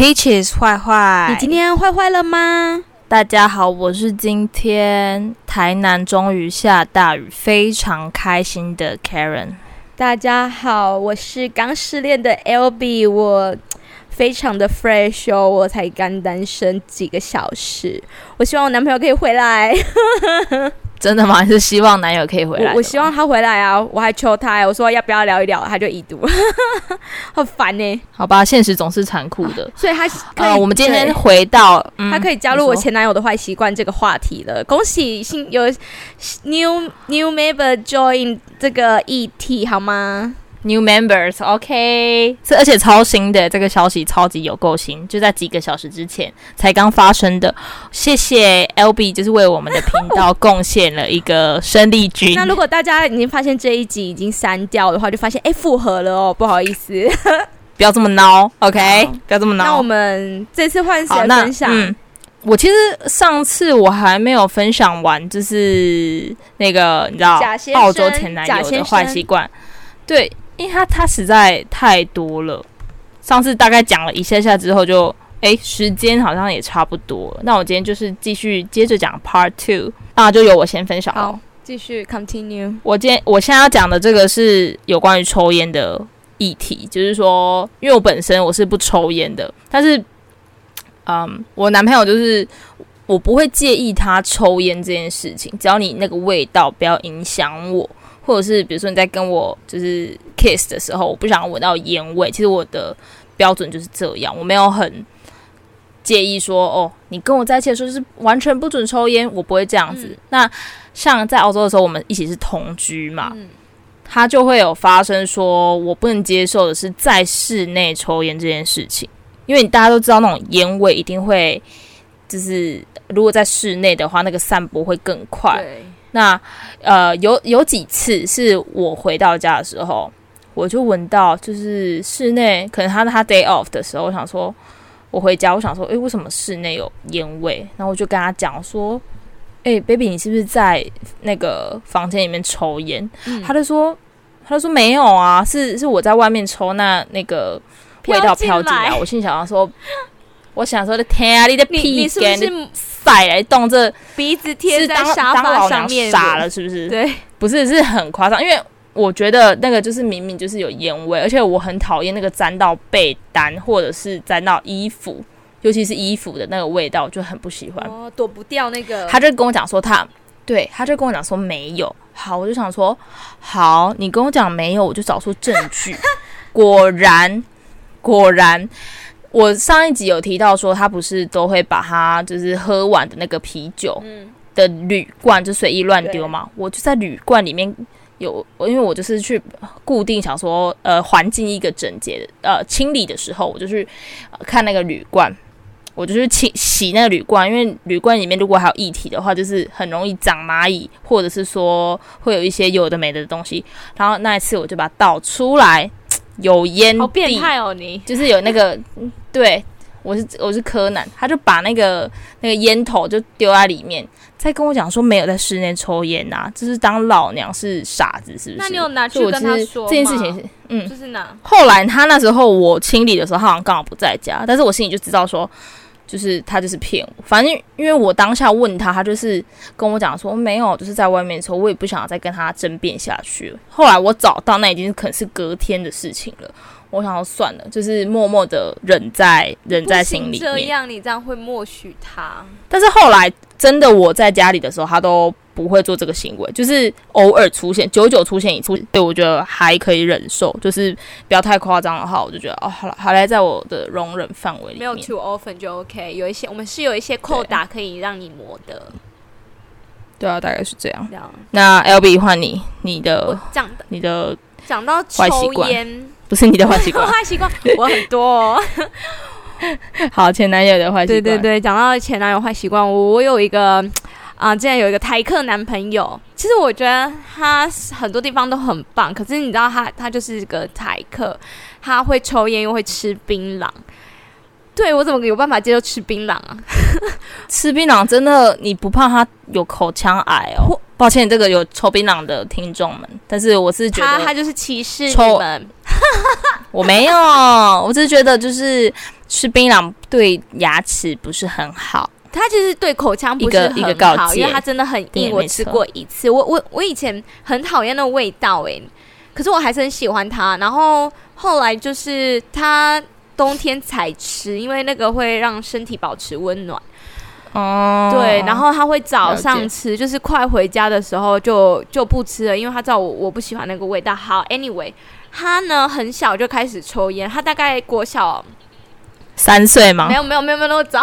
Peaches 坏坏，你今天坏坏了吗？大家好，我是今天台南终于下大雨，非常开心的 Karen。大家好，我是刚失恋的 LB，我非常的 fresh 哦，我才刚单身几个小时，我希望我男朋友可以回来。真的吗？还是希望男友可以回来？我，我希望他回来啊！我还求他，我说要不要聊一聊，他就已读，好烦呢、欸。好吧，现实总是残酷的，所以他呃。我们今天回到，嗯、他可以加入我前男友的坏习惯这个话题了。恭喜新有 new new member join 这个议题好吗？New members，OK，、okay、这而且超新的这个消息超级有够新，就在几个小时之前才刚发生的。谢谢 LB，就是为我们的频道贡献了一个生力军。那如果大家已经发现这一集已经删掉的话，就发现哎复合了哦，不好意思，不要这么孬，OK，不要这么孬。那我们这次换谁分享？嗯，我其实上次我还没有分享完，就是那个你知道澳洲前男友的坏习惯，对。因为他他实在太多了，上次大概讲了一下下之后就，就诶时间好像也差不多了。那我今天就是继续接着讲 Part Two，那就由我先分享。好，继续 Continue。我今天我现在要讲的这个是有关于抽烟的议题，就是说，因为我本身我是不抽烟的，但是，嗯，我男朋友就是我不会介意他抽烟这件事情，只要你那个味道不要影响我。或者是比如说你在跟我就是 kiss 的时候，我不想闻到烟味。其实我的标准就是这样，我没有很介意说哦，你跟我在一起的时候就是完全不准抽烟，我不会这样子。嗯、那像在澳洲的时候，我们一起是同居嘛，嗯、他就会有发生说我不能接受的是在室内抽烟这件事情，因为你大家都知道那种烟味一定会就是如果在室内的话，那个散播会更快。那呃，有有几次是我回到家的时候，我就闻到，就是室内可能他他 day off 的时候，我想说，我回家，我想说，诶，为什么室内有烟味？然后我就跟他讲说，诶，baby，你是不是在那个房间里面抽烟？嗯、他就说，他就说没有啊，是是我在外面抽，那那个味道飘进来。我心想说。我想说的天啊，你的屁！你是不是塞来动这鼻子贴在沙发上面？傻了是不是？对，不是是很夸张，因为我觉得那个就是明明就是有烟味，而且我很讨厌那个沾到被单或者是沾到衣服，尤其是衣服的那个味道，我就很不喜欢。哦，躲不掉那个。他就跟我讲说他，对，他就跟我讲说没有。好，我就想说好，你跟我讲没有，我就找出证据。果然，果然。我上一集有提到说，他不是都会把他就是喝完的那个啤酒的铝罐就随意乱丢嘛？我就在铝罐里面有，因为我就是去固定想说，呃，环境一个整洁，呃，清理的时候，我就去看那个铝罐，我就去清洗那个铝罐，因为铝罐里面如果还有液体的话，就是很容易长蚂蚁，或者是说会有一些有的没的东西。然后那一次我就把它倒出来。有烟蒂，好变态哦！你就是有那个，对，我是我是柯南，他就把那个那个烟头就丢在里面，再跟我讲说没有在室内抽烟呐、啊，就是当老娘是傻子，是不是？那你有拿去跟他说这件事情是，嗯，就是拿。后来他那时候我清理的时候，他好像刚好不在家，但是我心里就知道说。就是他就是骗我，反正因为我当下问他，他就是跟我讲说没有，就是在外面的时候，我也不想要再跟他争辩下去了。后来我找到，那已经可能是隔天的事情了。我想要算了，就是默默的忍在忍在心里面。这样你这样会默许他？但是后来真的我在家里的时候，他都。不会做这个行为，就是偶尔出现，久久出现一次，对我觉得还可以忍受，就是不要太夸张的话，我就觉得哦，好了，好来在我的容忍范围里面，没有 too often 就 OK。有一些我们是有一些扣打可以让你磨的，对啊，大概是这样。这样那 LB 换你，你的讲你的讲到抽烟，不是你的坏习惯，坏习惯我很多哦。好，前男友的坏习惯，对对对，讲到前男友坏习惯，我我有一个。啊，之前有一个台客男朋友，其实我觉得他很多地方都很棒，可是你知道他他就是个台客，他会抽烟又会吃槟榔，对，我怎么有办法接受吃槟榔啊？吃槟榔真的你不怕他有口腔癌哦？我抱歉，这个有抽槟榔的听众们，但是我是觉得他他就是歧视你们。我没有，我只是觉得就是吃槟榔对牙齿不是很好。它其实对口腔不是很好，一个一个告，因为它真的很硬。我吃过一次，我我我以前很讨厌那个味道哎，可是我还是很喜欢它。然后后来就是它冬天才吃，因为那个会让身体保持温暖。哦，对，然后他会早上吃，就是快回家的时候就就不吃了，因为他知道我我不喜欢那个味道。好，anyway，他呢很小就开始抽烟，他大概国小三岁吗？没有没有没有没有那么早。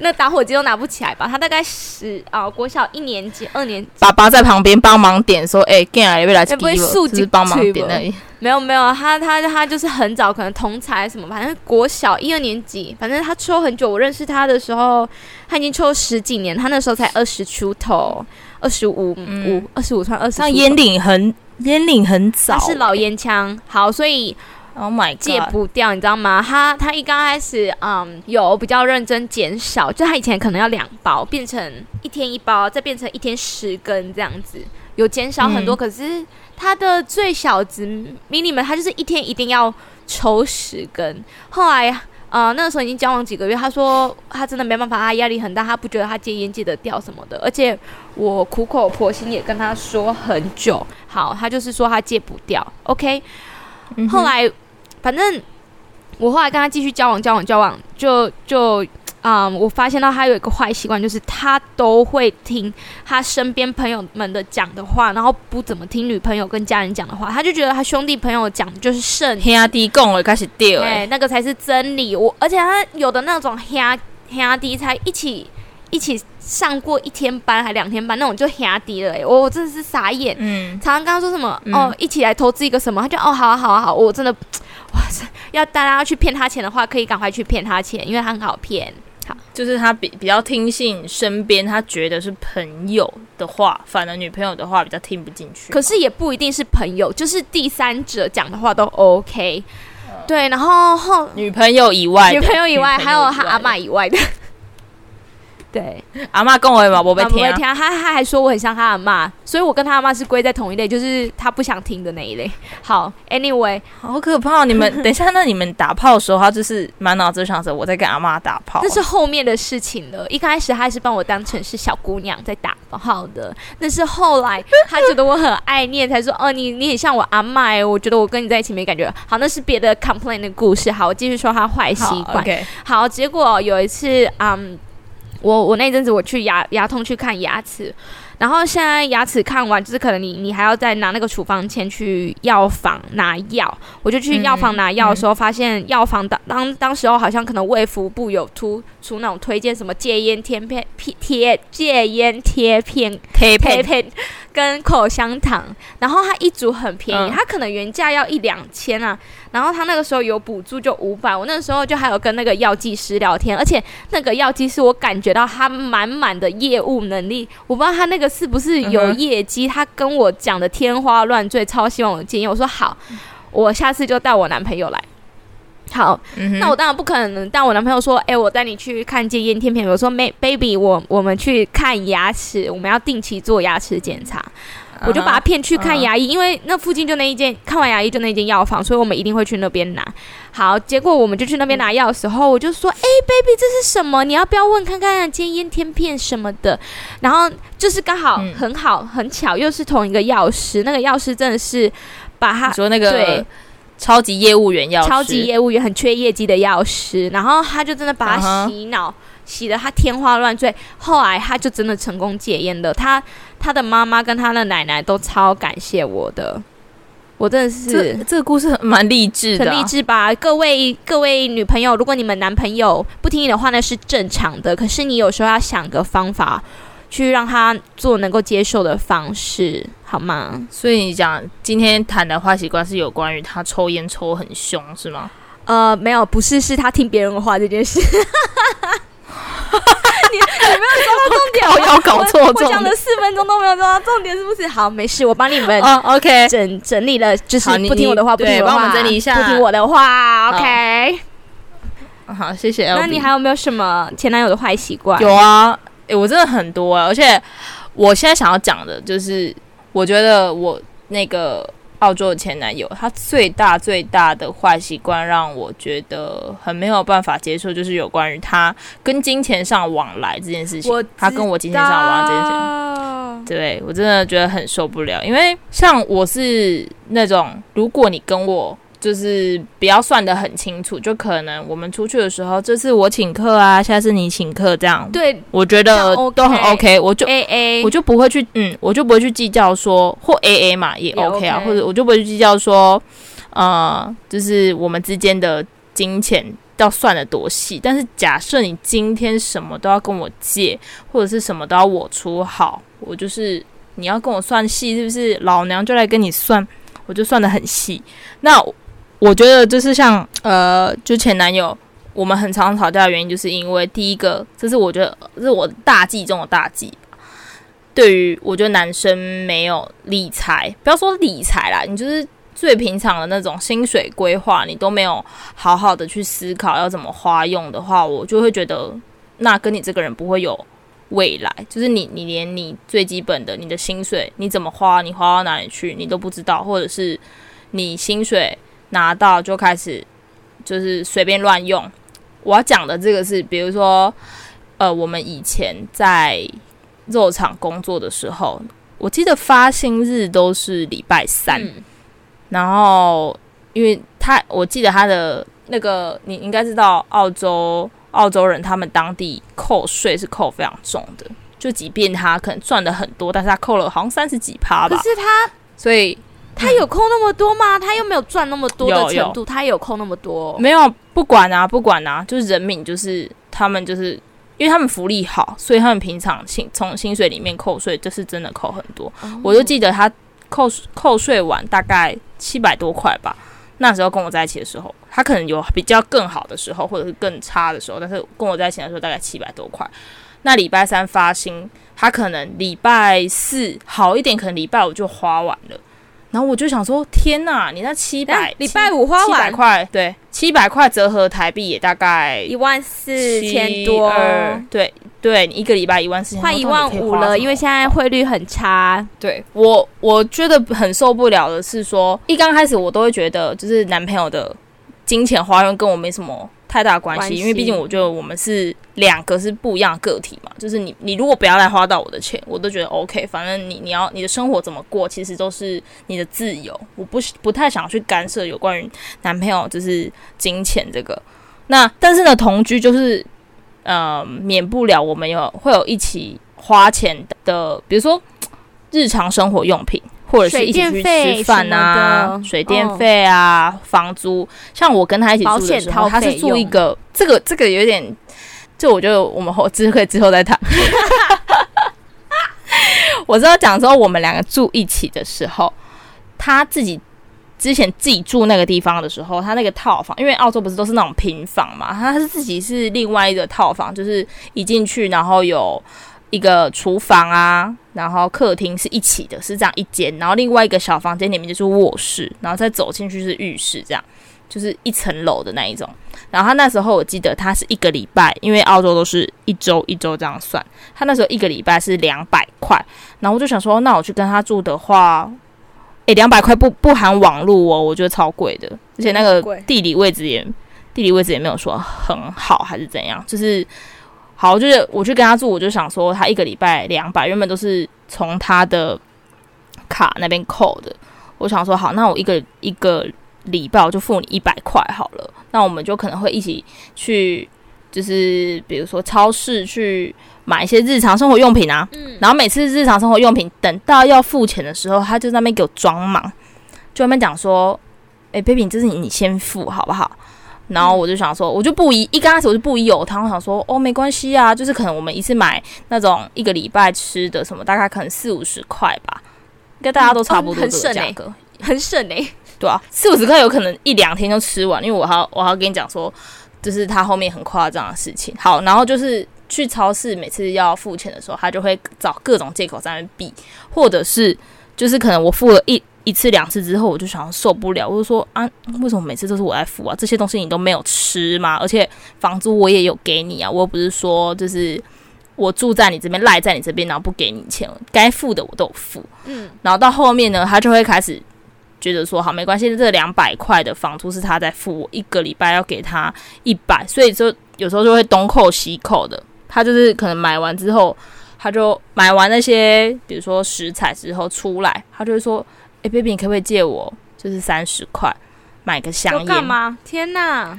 那打火机都拿不起来吧？他大概十啊，国小一年级、二年级。爸爸在旁边帮忙点，说：“哎、欸，进来，未来不会竖起帮忙点而已。”没有没有，他他他就是很早，可能同才什么，反正国小一二年级，反正他抽很久。我认识他的时候，他已经抽了十几年，他那时候才二十出头，二十五五，二十五算二十。像烟龄很烟龄很早，他是老烟枪。好，所以。Oh my God，戒不掉，你知道吗？他他一刚开始，嗯，有比较认真减少，就他以前可能要两包，变成一天一包，再变成一天十根这样子，有减少很多。嗯、可是他的最小值迷你们，他就是一天一定要抽十根。后来，呃，那个时候已经交往几个月，他说他真的没办法，他压力很大，他不觉得他戒烟戒得掉什么的。而且我苦口婆心也跟他说很久，好，他就是说他戒不掉。OK。后来，反正我后来跟他继续交往，交往，交往，就就啊、嗯，我发现到他有一个坏习惯，就是他都会听他身边朋友们的讲的话，然后不怎么听女朋友跟家人讲的话。他就觉得他兄弟朋友讲的就是圣，兄弟讲了开始掉，哎，那个才是真理。我而且他有的那种兄兄弟才一起一起上过一天班还两天班那种就兄弟了，哎，我我真的是傻眼。嗯，常常刚刚说什么、嗯、哦，一起来投资一个什么，他就哦，好啊，好啊，好，我真的。哇塞！要大家要去骗他钱的话，可以赶快去骗他钱，因为他很好骗。好，就是他比比较听信身边他觉得是朋友的话，反而女朋友的话比较听不进去。可是也不一定是朋友，就是第三者讲的话都 OK。呃、对，然后后女朋友以外，女朋友以外，还有他阿妈以外的。对，阿妈跟我嘛，我没听，听，他他还说我很像他阿妈，所以我跟他阿嬷是归在同一类，就是他不想听的那一类。好，Anyway，好可怕！你们 等一下，那你们打炮的时候，他就是满脑子想着我在跟阿妈打炮，那是后面的事情了。一开始他还是把我当成是小姑娘在打炮的，那是后来他觉得我很爱念，才说 哦，你你很像我阿嬷，我觉得我跟你在一起没感觉。好，那是别的 complain 的故事。好，我继续说他坏习惯。Okay. 好，结果有一次，嗯。我我那阵子我去牙牙痛去看牙齿，然后现在牙齿看完，就是可能你你还要再拿那个处方签去药房拿药。我就去药房拿药的时候，发现药房当当当时候好像可能卫福部有出出那种推荐什么戒烟贴片贴戒烟贴片贴片，片跟口香糖，然后它一组很便宜，它可能原价要一两千啊。然后他那个时候有补助，就五百。我那个时候就还有跟那个药剂师聊天，而且那个药剂师我感觉到他满满的业务能力。我不知道他那个是不是有业绩，他跟我讲的天花乱坠，超希望我建议。我说好，我下次就带我男朋友来。好，那我当然不可能带我男朋友说，哎，我带你去看戒烟天片。我说，没，baby，我我们去看牙齿，我们要定期做牙齿检查。我就把他骗去看牙医，uh. 因为那附近就那一间，看完牙医就那一间药房，所以我们一定会去那边拿。好，结果我们就去那边拿药的时候，我就说：“哎、欸、，baby，这是什么？你要不要问看看戒烟贴片什么的？”然后就是刚好很好很巧，又是同一个药师，那个药师真的是把他说那个对超级业务员药师，超级业务员很缺业绩的药师，然后他就真的把他洗脑。Uh huh. 洗得他天花乱坠，后来他就真的成功戒烟了。他他的妈妈跟他的奶奶都超感谢我的，我真的是这，这个故事蛮励志的，很励志吧？各位各位女朋友，如果你们男朋友不听你的话，那是正常的。可是你有时候要想个方法，去让他做能够接受的方式，好吗？所以你讲今天谈的坏习惯是有关于他抽烟抽很凶，是吗？呃，没有，不是，是他听别人的话这件事。你你没有抓到重点，我有搞错，我讲了四分钟都没有抓到重点，是不是？好，没事，我帮你们哦，OK，整整理了，就是不听我的话，不听我的话，帮我们整理一下，不听我的话，OK。好，谢谢。那你还有没有什么前男友的坏习惯？有啊，诶，我真的很多啊，而且我现在想要讲的就是，我觉得我那个澳洲的前男友，他最大最大的坏习惯让我觉得很没有办法接受，就是有关于他跟金钱上往来这件事情。他跟我金钱上往来这件事情，对，我真的觉得很受不了。因为像我是那种，如果你跟我。就是不要算得很清楚，就可能我们出去的时候，这次我请客啊，下次你请客这样。对，我觉得都很 OK，我就 AA，我就不会去，嗯，我就不会去计较说或 AA 嘛也 OK 啊，或者我就不会去计较说，呃，就是我们之间的金钱要算得多细。但是假设你今天什么都要跟我借，或者是什么都要我出好，我就是你要跟我算细，是不是？老娘就来跟你算，我就算的很细。那。我觉得就是像呃，就前男友，我们很常吵架的原因，就是因为第一个，这是我觉得这是我大忌中的大忌。对于我觉得男生没有理财，不要说理财啦，你就是最平常的那种薪水规划，你都没有好好的去思考要怎么花用的话，我就会觉得那跟你这个人不会有未来。就是你你连你最基本的你的薪水你怎么花，你花到哪里去，你都不知道，或者是你薪水。拿到就开始，就是随便乱用。我要讲的这个是，比如说，呃，我们以前在肉厂工作的时候，我记得发薪日都是礼拜三。嗯、然后，因为他，我记得他的那个，你应该知道，澳洲澳洲人他们当地扣税是扣非常重的，就即便他可能赚的很多，但是他扣了好像三十几趴吧。可是他，所以。他有扣那么多吗？他又没有赚那么多的程度，有有他有扣那么多？没有，不管啊，不管啊，就是人民，就是他们，就是因为他们福利好，所以他们平常薪从薪水里面扣税，这是真的扣很多。哦、我就记得他扣扣税完大概七百多块吧。那时候跟我在一起的时候，他可能有比较更好的时候，或者是更差的时候，但是跟我在一起的时候大概七百多块。那礼拜三发薪，他可能礼拜四好一点，可能礼拜五就花完了。然后我就想说，天呐，你那七百礼拜五花完。七百块，对，七百块折合台币也大概一万四千多，对对，你一个礼拜一万四千，快一万五了，因为现在汇率很差。对我，我觉得很受不了的是说，一刚开始我都会觉得，就是男朋友的金钱花用跟我没什么。太大关系，因为毕竟我觉得我们是两个是不一样的个体嘛。就是你，你如果不要来花到我的钱，我都觉得 OK。反正你，你要你的生活怎么过，其实都是你的自由。我不不太想去干涉有关于男朋友就是金钱这个。那但是呢，同居就是呃，免不了我们有会有一起花钱的，比如说日常生活用品。或者是一起去吃饭啊，水电费啊，哦、房租。像我跟他一起住的时候，他是住一个，这个这个有点，就我觉得我们后之可以之后再谈。我知道讲说我们两个住一起的时候，他自己之前自己住那个地方的时候，他那个套房，因为澳洲不是都是那种平房嘛，他是自己是另外一个套房，就是一进去然后有。一个厨房啊，然后客厅是一起的，是这样一间，然后另外一个小房间里面就是卧室，然后再走进去是浴室，这样就是一层楼的那一种。然后他那时候我记得他是一个礼拜，因为澳洲都是一周一周这样算，他那时候一个礼拜是两百块。然后我就想说，那我去跟他住的话，诶，两百块不不含网络哦，我觉得超贵的，而且那个地理位置也地理位置也没有说很好，还是怎样，就是。好，就是我去跟他住，我就想说他一个礼拜两百，原本都是从他的卡那边扣的。我想说好，那我一个一个礼拜我就付你一百块好了。那我们就可能会一起去，就是比如说超市去买一些日常生活用品啊。嗯。然后每次日常生活用品等到要付钱的时候，他就在那边给我装忙，就那边讲说：“哎，baby，这是你你先付好不好？”然后我就想说，我就不一，一刚开始我就不一有他，我想说，哦，没关系啊，就是可能我们一次买那种一个礼拜吃的什么，大概可能四五十块吧，应该大家都差不多这个价格，很省诶、欸，对啊，四五十块有可能一两天就吃完，因为我还我还要跟你讲说，就是他后面很夸张的事情。好，然后就是去超市，每次要付钱的时候，他就会找各种借口在那边避，或者是就是可能我付了一。一次两次之后，我就想受不了，我就说啊，为什么每次都是我在付啊？这些东西你都没有吃吗？而且房租我也有给你啊，我又不是说就是我住在你这边赖在你这边，然后不给你钱，该付的我都有付。嗯，然后到后面呢，他就会开始觉得说好没关系，这两百块的房租是他在付，我一个礼拜要给他一百，所以就有时候就会东扣西扣的。他就是可能买完之后，他就买完那些比如说食材之后出来，他就会说：“哎、欸、，baby，你可不可以借我就是三十块买个香烟？”干嘛？天哪！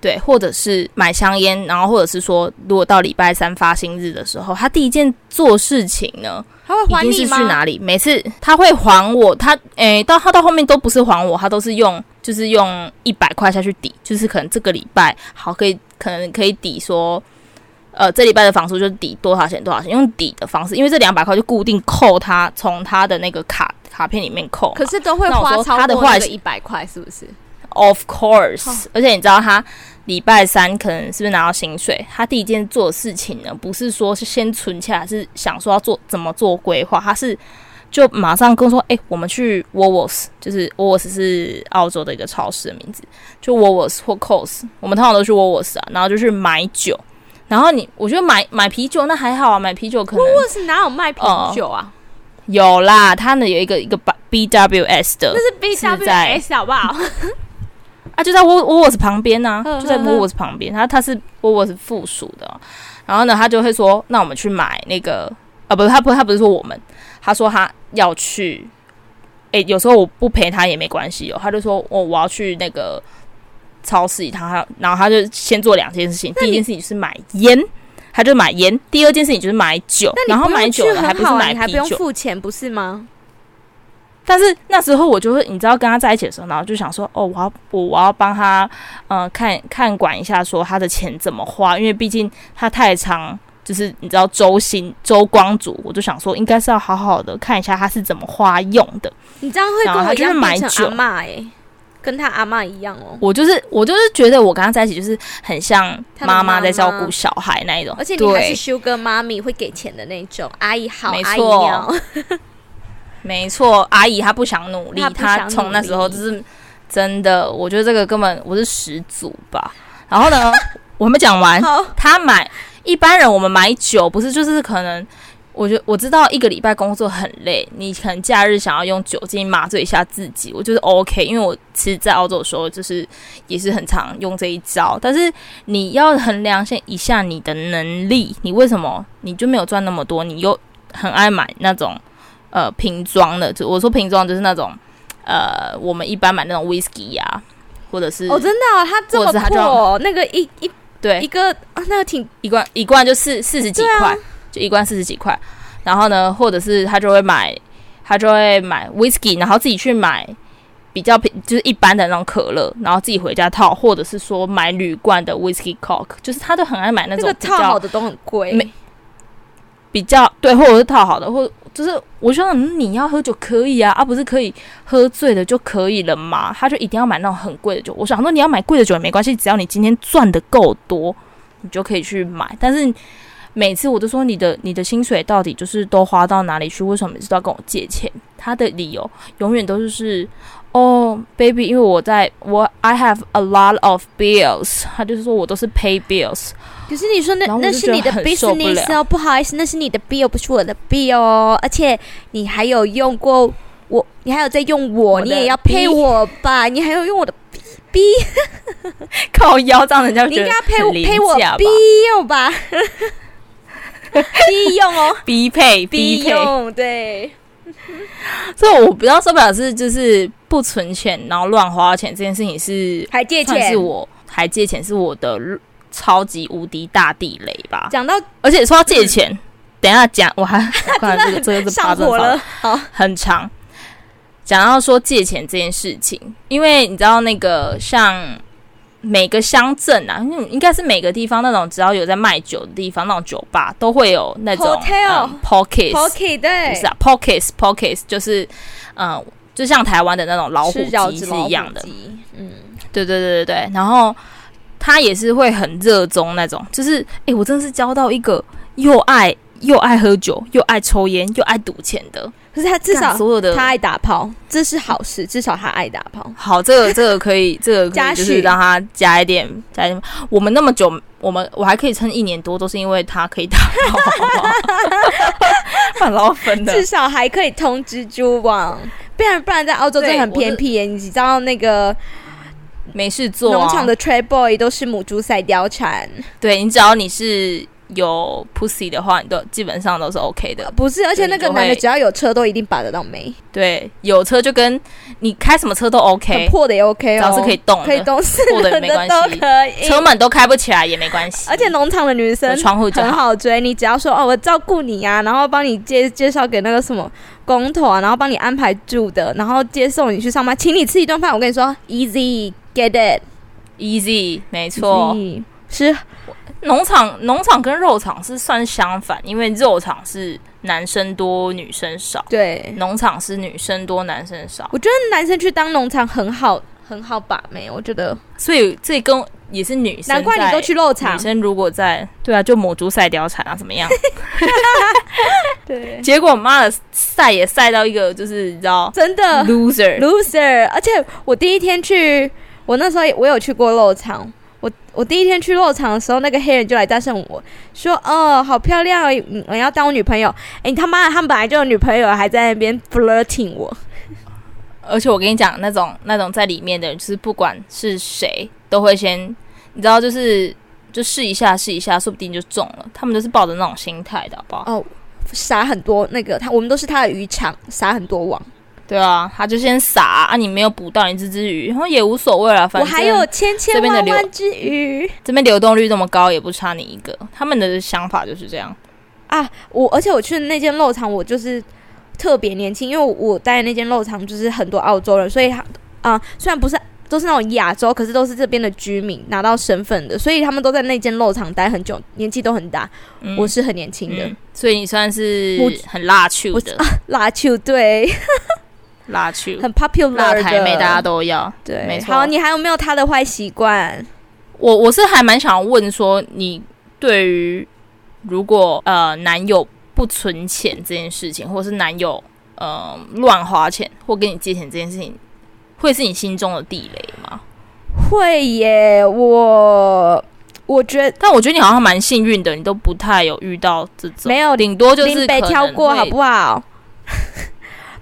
对，或者是买香烟，然后或者是说，如果到礼拜三发薪日的时候，他第一件做事情呢，他会还你去哪里？每次他会还我，他诶，到他到后面都不是还我，他都是用就是用一百块下去抵，就是可能这个礼拜好可以可能可以抵说，呃，这礼拜的房租就抵多少钱多少钱，用抵的方式，因为这两百块就固定扣他从他的那个卡卡片里面扣，可是都会花超过那个一百块，是不是？Of course，、oh. 而且你知道他礼拜三可能是不是拿到薪水？他第一件做的事情呢，不是说是先存起来，是想说要做怎么做规划。他是就马上跟我说：“哎、欸，我们去 Woolworths，就是 Woolworths 是澳洲的一个超市的名字，就 Woolworths 或 Coles，我们通常都去 Woolworths 啊，然后就去买酒。然后你我觉得买买啤酒那还好啊，买啤酒可能 Woolworths 哪有卖啤酒啊？呃、有啦，他呢有一个一个 BWS 的，那是 BWS 好不好？啊，就在沃沃沃斯旁边呢、啊，就在沃沃斯旁边。他他是沃沃斯附属的、喔，然后呢，他就会说：“那我们去买那个啊，不是他不他不是说我们，他说他要去。诶、欸，有时候我不陪他也没关系哦、喔。他就说：我、哦、我要去那个超市一趟，然后他就先做两件事情。第一件事情是买烟，他就买烟；第二件事情就是买酒。然后买酒还不是买啤酒，还不用付钱，不是吗？”但是那时候我就会，你知道，跟他在一起的时候，然后就想说，哦，我要我我要帮他，嗯、呃，看看管一下，说他的钱怎么花，因为毕竟他太长，就是你知道周星周光族，我就想说，应该是要好好的看一下他是怎么花用的。你这样会跟我一样变成阿嬷诶，跟他阿妈一样哦。我就是我就是觉得我跟他在一起就是很像妈妈在照顾小孩那一种，而且你还是 Sugar 妈咪会给钱的那种阿姨好，没错。没错，阿姨她不想努力，她从那时候就是真的，我觉得这个根本我是始祖吧。然后呢，我还没讲完，他买一般人我们买酒不是就是可能，我觉得我知道一个礼拜工作很累，你可能假日想要用酒精麻醉一下自己，我觉得 OK，因为我其实在澳洲的时候就是也是很常用这一招。但是你要衡量一下你的能力，你为什么你就没有赚那么多，你又很爱买那种。呃，瓶装的，就我说瓶装就是那种，呃，我们一般买那种 whisky 呀、啊，或者是哦，真的、哦，它这么破、哦，那个一一对一个、啊、那个挺一罐一罐就四四十几块，啊、就一罐四十几块。然后呢，或者是他就会买，他就会买 whisky，然后自己去买比较平，就是一般的那种可乐，然后自己回家套，或者是说买铝罐的 whisky cork，就是他都很爱买那种比较、那个、套好的都很贵，比较对，或者是套好的，或。就是我说，嗯，你要喝酒可以啊，而、啊、不是可以喝醉的就可以了嘛？他就一定要买那种很贵的酒。我想说，你要买贵的酒也没关系，只要你今天赚的够多，你就可以去买。但是每次我都说，你的你的薪水到底就是都花到哪里去？为什么每次都要跟我借钱？他的理由永远都是是。哦、oh，baby，因为我在我 I have a lot of bills，他就是说我都是 pay bills。可是你说那那是你的 business 哦，不好意思，那是你的 bill，不是我的 bill 哦。而且你还有用过我，你还有在用我，我你也要 pay 我吧？你还有用我的 B，靠腰这样人家你应该要 pay 我 pay 我 bill 吧 B 用哦，B pay B 用对。所以我比较受不了是就是不存钱，然后乱花钱这件事情是还借钱，是我还借钱是我的超级无敌大地雷吧。讲到而且说要借钱，嗯、等一下讲我还 看这个这个是 上火了，好很长。讲到说借钱这件事情，因为你知道那个像。每个乡镇啊，应该是每个地方那种只要有在卖酒的地方，那种酒吧都会有那种 Pockets，Pockets 对，是啊，Pockets，Pockets 就是嗯，就像台湾的那种老虎机是一样的，嗯，对对对对对，然后他也是会很热衷那种，就是哎，我真的是交到一个又爱又爱喝酒又爱抽烟又爱赌钱的。可是他至少所有的他爱打炮，这是好事。至少他爱打炮。好，这个这个可以，这个就是让他加一点加一点。我们那么久，我们我还可以撑一年多，都是因为他可以打炮，好不好？很老粉的。至少还可以通蜘蛛网，不然不然在澳洲真的很偏僻耶，你知道那个没事做，农场的 trade boy 都是母猪赛貂蝉。对，你只要你是。有 pussy 的话，你都基本上都是 OK 的。不是，而且那个男的只要有车，都一定把得到妹。对，有车就跟你开什么车都 OK，破的也 OK 哦，只要是可以动，可以动破的也没关系，车门都开不起来也没关系。而且农场的女生窗户很好追，你只要说哦，我照顾你啊，然后帮你介介绍给那个什么工头啊，然后帮你安排住的，然后接送你去上班，请你吃一顿饭。我跟你说，easy get it，easy，没错，是。农场农场跟肉场是算相反，因为肉场是男生多女生少，对，农场是女生多男生少。我觉得男生去当农场很好，很好把妹。我觉得，所以这跟也是女生，难怪你都去肉场。女生如果在，对啊，就母猪赛貂蝉啊，怎么样？对，结果妈的赛也赛到一个，就是你知道，真的 loser loser。而且我第一天去，我那时候我有去过肉场。我我第一天去落场的时候，那个黑人就来搭讪我说：“哦，好漂亮哦，我要当我女朋友。”哎，你他妈的，他们本来就有女朋友，还在那边 flirting 我。而且我跟你讲，那种那种在里面的人，就是不管是谁，都会先，你知道，就是就试一下，试一下，说不定就中了。他们都是抱着那种心态的，好不好？哦，撒很多那个他，我们都是他的渔场，撒很多网。对啊，他就先撒啊，你没有捕到你这只鱼，然后也无所谓了。反正我还有千千万万只鱼，这边流动率这么高，也不差你一个。他们的想法就是这样啊。我而且我去的那间肉场，我就是特别年轻，因为我，待的那间肉场就是很多澳洲人，所以他啊，虽然不是都是那种亚洲，可是都是这边的居民拿到身份的，所以他们都在那间肉场待很久，年纪都很大。嗯、我是很年轻的、嗯，所以你算是很辣球的，辣球对。辣去很 popular 辣台妹，大家都要对，没错。好，你还有没有他的坏习惯？我我是还蛮想问说，你对于如果呃男友不存钱这件事情，或是男友呃乱花钱或跟你借钱这件事情，会是你心中的地雷吗？会耶，我我觉得，但我觉得你好像蛮幸运的，你都不太有遇到这种，没有，顶多就是被挑过，好不好？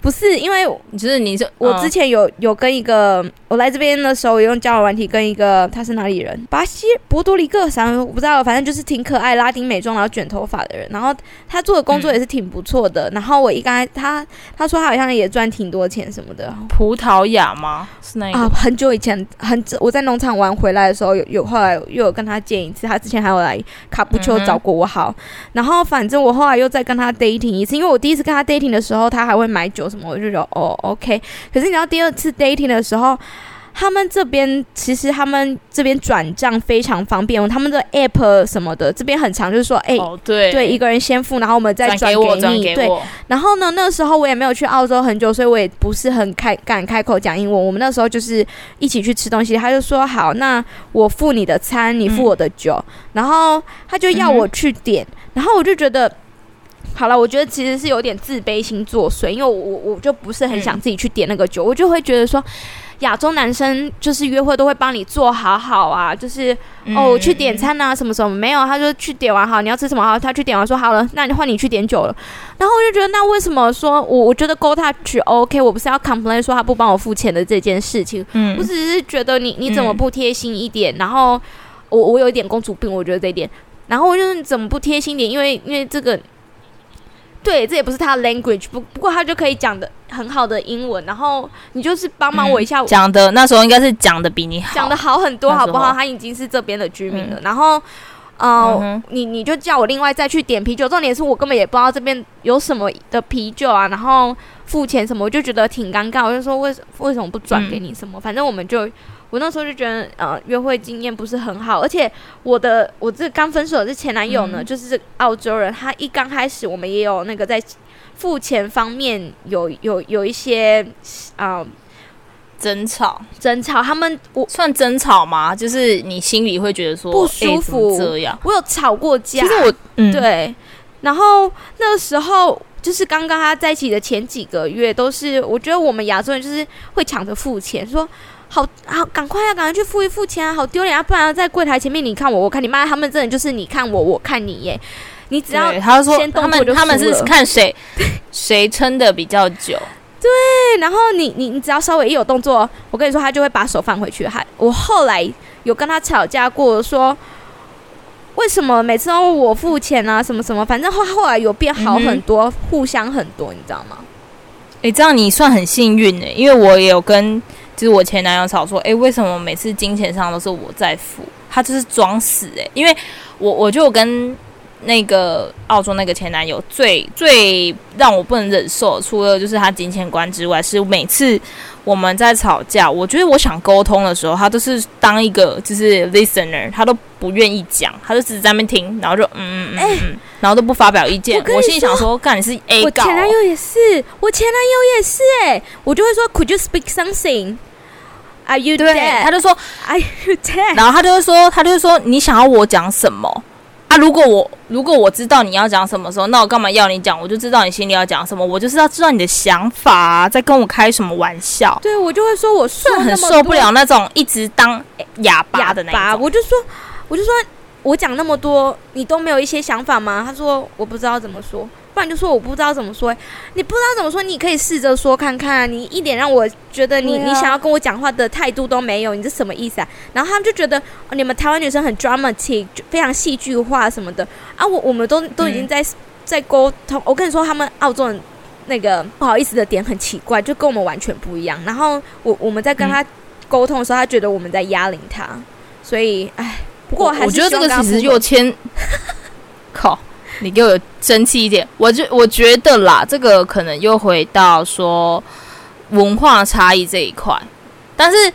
不是，因为就是你，我之前有有跟一个，我来这边的时候，我用交友软体跟一个，他是哪里人？巴西博多黎各啥，我不知道，反正就是挺可爱，拉丁美妆，然后卷头发的人。然后他做的工作也是挺不错的。嗯、然后我一刚才他他说他好像也赚挺多钱什么的。葡萄牙吗？是那个啊？很久以前，很我在农场玩回来的时候，有有后来又有跟他见一次。他之前还有来卡布丘找过我好。嗯、然后反正我后来又再跟他 dating 一次，因为我第一次跟他 dating 的时候，他还会买酒。什么我就觉得哦，OK。可是你知道第二次 dating 的时候，他们这边其实他们这边转账非常方便，他们的 app 什么的这边很常，就是说哎，欸哦、对对，一个人先付，然后我们再转给你。对，然后呢，那时候我也没有去澳洲很久，所以我也不是很开敢开口讲英文。我们那时候就是一起去吃东西，他就说好，那我付你的餐，你付我的酒，嗯、然后他就要我去点，嗯、然后我就觉得。好了，我觉得其实是有点自卑心作祟，因为我我就不是很想自己去点那个酒，嗯、我就会觉得说，亚洲男生就是约会都会帮你做好好啊，就是、嗯、哦我去点餐啊什么什么没有，他就去点完好，你要吃什么好，他去点完说好了，那你换你去点酒了，然后我就觉得那为什么说我我觉得 Gold Touch OK，我不是要 complain 说他不帮我付钱的这件事情，嗯，我只是觉得你你怎么不贴心一点，嗯、然后我我有一点公主病，我觉得这一点，然后我就是怎么不贴心点，因为因为这个。对，这也不是他的 language，不不过他就可以讲的很好的英文，然后你就是帮忙我一下。讲、嗯、的那时候应该是讲的比你好，讲的好很多，好不好？他已经是这边的居民了。嗯、然后，呃、嗯，你你就叫我另外再去点啤酒。重点是我根本也不知道这边有什么的啤酒啊，然后付钱什么，我就觉得挺尴尬。我就说为为什么不转给你什么？嗯、反正我们就。我那时候就觉得，呃，约会经验不是很好，而且我的我这刚分手的这前男友呢，嗯、就是澳洲人，他一刚开始我们也有那个在付钱方面有有有一些啊、呃、争吵。争吵，他们我算争吵吗？就是你心里会觉得说不舒服、欸、这样，我有吵过架，其实我、嗯、对，然后那个时候就是刚刚他在一起的前几个月，都是我觉得我们亚洲人就是会抢着付钱，说。好好，赶快啊，赶快去付一付钱啊！好丢脸啊，不然在柜台前面你看我，我看你妈，他们真的就是你看我，我看你耶。你只要他说他们他们是看谁 谁撑的比较久。对，然后你你你只要稍微一有动作，我跟你说，他就会把手放回去。还我后来有跟他吵架过，说为什么每次都我付钱啊？什么什么，反正后后来有变好很多，嗯、互相很多，你知道吗？诶，这样你算很幸运诶，因为我也有跟就是我前男友吵说，诶，为什么每次金钱上都是我在付？他就是装死诶，因为我我就跟。那个澳洲那个前男友最最让我不能忍受，除了就是他金钱观之外，是每次我们在吵架，我觉得我想沟通的时候，他都是当一个就是 listener，他都不愿意讲，他就只是在那边听，然后就嗯嗯嗯，欸、然后都不发表意见。我，我心里想说，干你是 A 我前男友也是，我前男友也是、欸，哎，我就会说，Could you speak something？Are you dead？他就说，Are you dead？然后他就会说，他就会说，你想要我讲什么？啊！如果我如果我知道你要讲什么时候，那我干嘛要你讲？我就知道你心里要讲什么，我就是要知道你的想法啊，在跟我开什么玩笑？对，我就会说，我说很受不了那种一直当哑巴的那种。我就说，我就说我讲那么多，你都没有一些想法吗？他说我不知道怎么说。不然就说我不知道怎么说，你不知道怎么说，你可以试着说看看啊。你一点让我觉得你、啊、你想要跟我讲话的态度都没有，你这什么意思啊？然后他们就觉得、哦、你们台湾女生很 dramatic，非常戏剧化什么的啊。我我们都都已经在、嗯、在沟通。我跟你说，他们澳洲人那个不好意思的点很奇怪，就跟我们完全不一样。然后我我们在跟他沟通的时候，他觉得我们在压领他，所以哎，不过我还是我觉得这个其实又牵 靠。你给我争气一点，我就我觉得啦，这个可能又回到说文化差异这一块，但是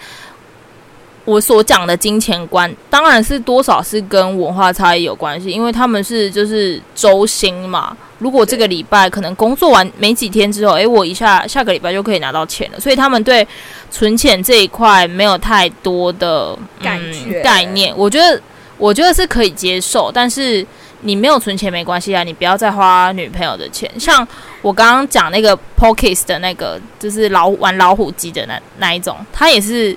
我所讲的金钱观，当然是多少是跟文化差异有关系，因为他们是就是周薪嘛。如果这个礼拜可能工作完没几天之后，诶，我一下下个礼拜就可以拿到钱了，所以他们对存钱这一块没有太多的、嗯、感觉概念。我觉得我觉得是可以接受，但是。你没有存钱没关系啊，你不要再花女朋友的钱。像我刚刚讲那个 Pokis 的那个，就是老玩老虎机的那那一种，他也是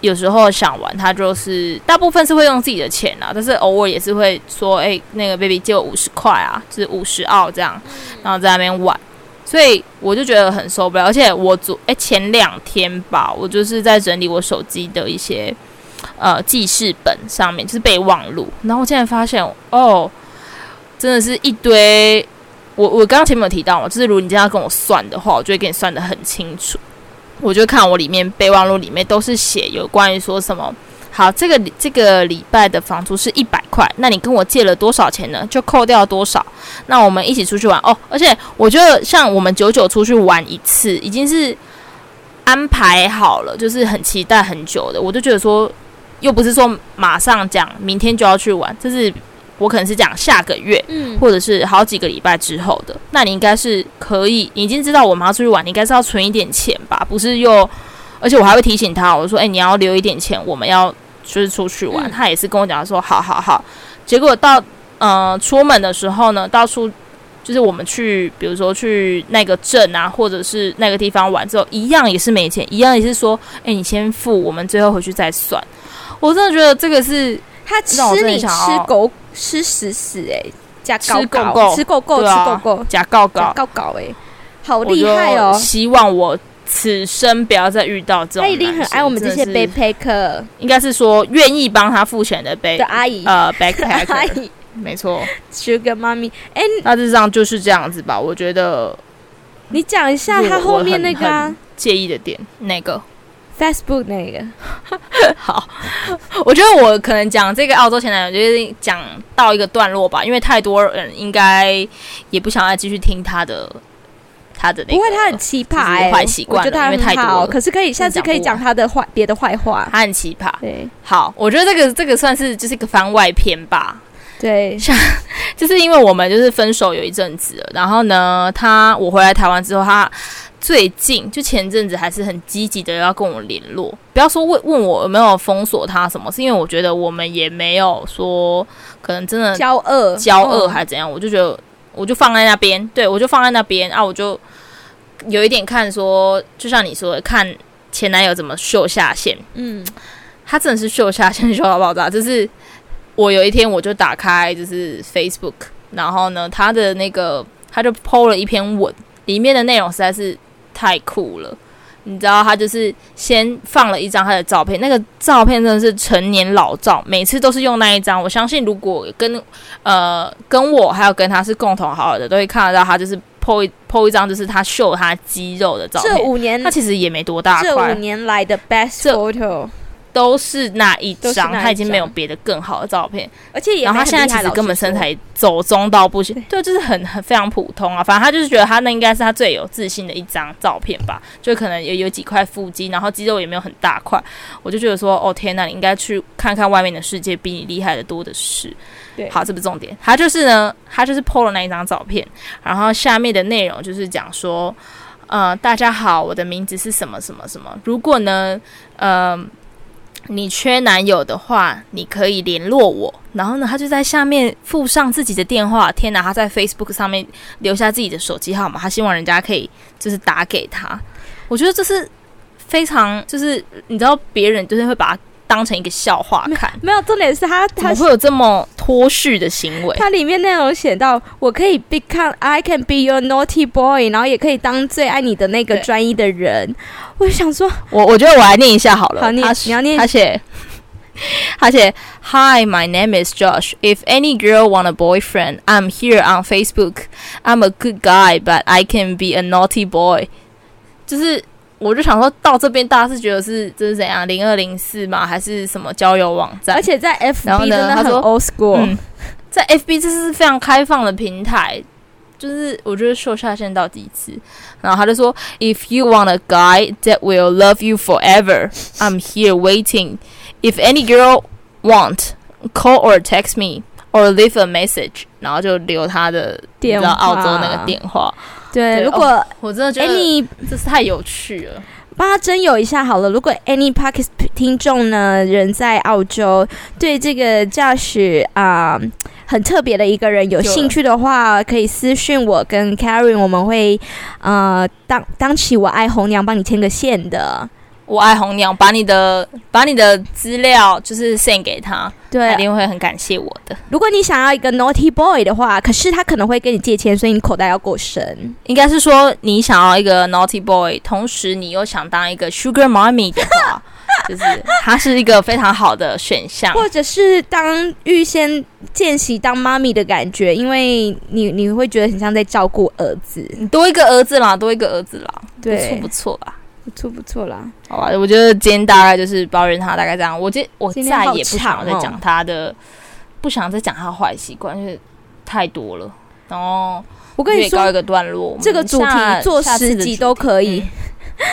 有时候想玩，他就是大部分是会用自己的钱啊，但是偶尔也是会说，哎、那个 baby 借我五十块啊，就是五十澳这样，然后在那边玩。所以我就觉得很受不了，而且我昨哎、前两天吧，我就是在整理我手机的一些呃记事本上面，就是备忘录，然后我现在发现哦。真的是一堆，我我刚刚前面有提到嘛，就是如果你这样跟我算的话，我就会给你算得很清楚。我就看我里面备忘录里面都是写有关于说什么，好，这个这个礼拜的房租是一百块，那你跟我借了多少钱呢？就扣掉多少，那我们一起出去玩哦。而且我觉得像我们久久出去玩一次，已经是安排好了，就是很期待很久的。我就觉得说，又不是说马上讲明天就要去玩，这是。我可能是讲下个月，嗯，或者是好几个礼拜之后的，那你应该是可以，你已经知道我们要出去玩，你应该是要存一点钱吧？不是又，而且我还会提醒他，我说，哎，你要留一点钱，我们要就是出去玩。嗯、他也是跟我讲说，好好好。结果到呃出门的时候呢，到处就是我们去，比如说去那个镇啊，或者是那个地方玩之后，一样也是没钱，一样也是说，哎，你先付，我们最后回去再算。我真的觉得这个是。他吃你吃狗吃死死哎，加高高吃狗狗吃够够加高高高高哎，好厉害哦！希望我此生不要再遇到这种。他一定很爱我们这些背包客，应该是说愿意帮他付钱的背的阿姨呃，backpacker 阿姨 没错，Sugar Mommy 哎，大致上就是这样子吧。我觉得你讲一下他后面那个介意的点，哪个？Facebook 那个 好，我觉得我可能讲这个澳洲前男友就是讲到一个段落吧，因为太多人应该也不想再继续听他的他的那个，因为他很奇葩哎，坏习惯，我觉得他很好，可是可以下次可以讲他的坏别的坏话，他很奇葩。对，好，我觉得这个这个算是就是一个番外篇吧。对，像 就是因为我们就是分手有一阵子了，然后呢，他我回来台湾之后，他。最近就前阵子还是很积极的要跟我联络，不要说问问我有没有封锁他什么，是因为我觉得我们也没有说可能真的交恶。交恶还是怎样，我就觉得我就放在那边，对我就放在那边啊，我就有一点看说，就像你说的，看前男友怎么秀下限，嗯，他真的是秀下限秀到爆炸，就是我有一天我就打开就是 Facebook，然后呢，他的那个他就 PO 了一篇文，里面的内容实在是。太酷了。你知道他就是先放了一张他的照片，那个照片真的是成年老照，每次都是用那一张。我相信如果跟呃跟我还有跟他是共同好友的，都会看得到他就是 po 一 po 一张，就是他秀他肌肉的照片。这五年他其实也没多大块，这五年来的 best photo。都是那一张，他已经没有别的更好的照片，而且也然后他现在其实根本身材走中到不行，对，就是很很非常普通啊。反正他就是觉得他那应该是他最有自信的一张照片吧，就可能有有几块腹肌，然后肌肉也没有很大块。我就觉得说，哦天呐，你应该去看看外面的世界，比你厉害的多的是。对，好，这不是重点，他就是呢，他就是 po 了那一张照片，然后下面的内容就是讲说，呃，大家好，我的名字是什么什么什么，如果呢，呃。你缺男友的话，你可以联络我。然后呢，他就在下面附上自己的电话。天哪，他在 Facebook 上面留下自己的手机号码，他希望人家可以就是打给他。我觉得这是非常，就是你知道，别人就是会把他。当成一个笑话看，没有重点是他，他会有这么脱序的行为。他里面内容写到，我可以 become I can be your naughty boy，然后也可以当最爱你的那个专一的人。我就想说，我我觉得我来念一下好了。好，你你要念。而且。而且，Hi, my name is Josh. If any girl want a boyfriend, I'm here on Facebook. I'm a good guy, but I can be a naughty boy. 就是。我就想说到这边，大家是觉得是这是怎样零二零四吗？还是什么交友网站？而且在 FB 真的很 old school，嗯，在 FB 这是非常开放的平台，就是我觉得秀下限到第一次。然后他就说：“If you want a guy that will love you forever, I'm here waiting. If any girl want, call or text me or leave a message。”然后就留他的电话，澳洲那个电话。对，如果、哦、我真的觉得哎，你这是太有趣了，帮他征友一下好了。如果 any Parkes 听众呢，人在澳洲，对这个驾驶啊很特别的一个人有兴趣的话，可以私信我跟 Karen，我们会呃当当起我爱红娘帮你牵个线的。我爱红娘，把你的把你的资料就是 send 给他，对，他一定会很感谢我的。如果你想要一个 naughty boy 的话，可是他可能会跟你借钱，所以你口袋要够深。应该是说你想要一个 naughty boy，同时你又想当一个 sugar mommy 的话，就是 它是一个非常好的选项。或者是当预先见习当妈咪的感觉，因为你你会觉得很像在照顾儿子，你多一个儿子啦，多一个儿子啦，对，不错不错啦。不错不错啦，好吧，我觉得今天大概就是抱怨他大概这样。我今我再也不想再讲他的，哦、不想再讲他坏习惯，因为太多了。然后我跟你说，告一个段落，这个主题做十集都可以。嗯、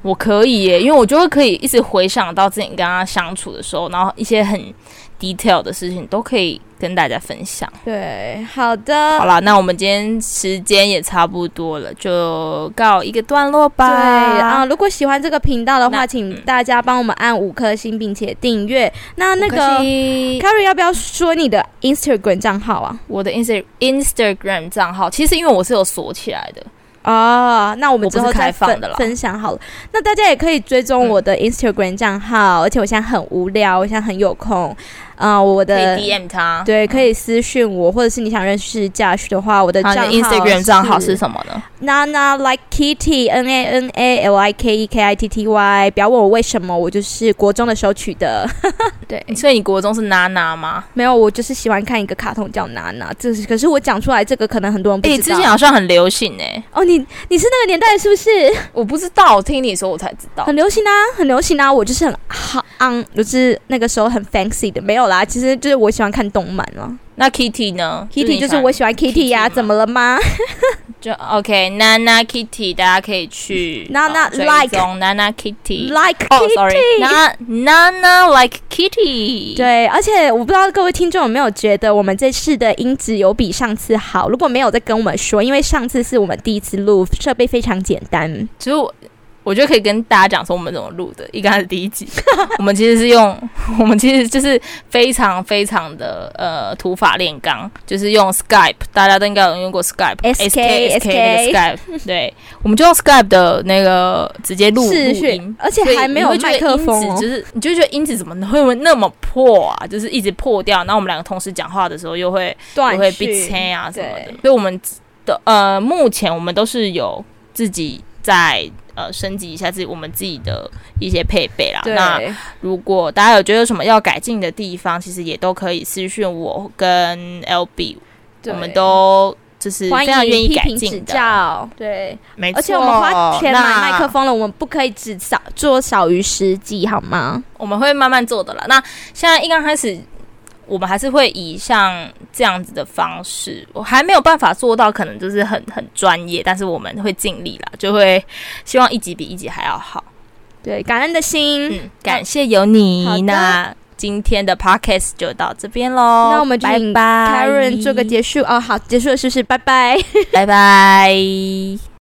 我可以耶，因为我就会可以一直回想到自己跟他相处的时候，然后一些很 detail 的事情都可以。跟大家分享，对，好的，好了，那我们今天时间也差不多了，就告一个段落吧。对啊，如果喜欢这个频道的话，请大家帮我们按五颗星，并且订阅。那那个 Carrie 要不要说你的 Instagram 账号啊？我的 Insta Instagram 账号，其实因为我是有锁起来的啊。那我们之后再开放的了，分享好了。那大家也可以追踪我的 Instagram 账号，嗯，而且我现在很无聊，我现在很有空。啊、呃，我的可以 DM 他，对，可以私讯我，嗯，或者是你想认识 Josh 的话，我的账号 Instagram 账号是什么呢？Nana like Kitty，N A N A L I K E K I T T Y。不要问我为什么，我就是国中的时候取的。对，所以你国中是娜娜吗？没有，我就是喜欢看一个卡通叫娜娜。这是，可是我讲出来这个，可能很多人不知道。欸，之前好像很流行哎，欸。哦，你你是那个年代是不是？我不知道，我听你说我才知道。很流行啊，很流行啊，我就是很好，嗯，就是那个时候很 fancy 的，没有啦，其实就是我喜欢看动漫了。那 Kitty 呢？Kitty 就是我喜欢 Kitty 呀，怎么了吗？就 OK，Nana Kitty，大家可以去 Nana like Nana Kitty like Kitty，oh sorry，Nana Nana like Kitty。对，而且我不知道各位听众有没有觉得我们这次的音质有比上次好？如果没有，再跟我们说，因为上次是我们第一次录，设备非常简单。其实我。觉得可以跟大家讲说我们怎么录的。一开始第一集，我们其实是用，我们其实就是非常非常的呃土法炼钢，就是用 Skype，大家都应该有用过 Skype，S K S K Skype，对，我们就用 Skype 的那个直接录而且还没有麦克风，就是你就觉得音质怎么会那么破啊？就是一直破掉，然后我们两个同时讲话的时候又会断，会被切啊什么的。所以我们的呃，目前我们都是有自己。再呃升级一下自己我们自己的一些配备啦。那如果大家有觉得有什么要改进的地方，其实也都可以私讯我跟 LB，我们都。就是非常愿意改进指教，对，没错。而且我们花钱买麦克风了，我们不可以只少做少于十集，好吗？我们会慢慢做的啦。那现在一刚开始，我们还是会以像这样子的方式，我还没有办法做到，可能就是很很专业，但是我们会尽力啦，就会希望一集比一集还要好。对，感恩的心，嗯，感谢有你。那。今天的 podcast 就到这边喽，那我们就请 Karen 做个结束哦。好，结束了是不是？拜拜，拜拜。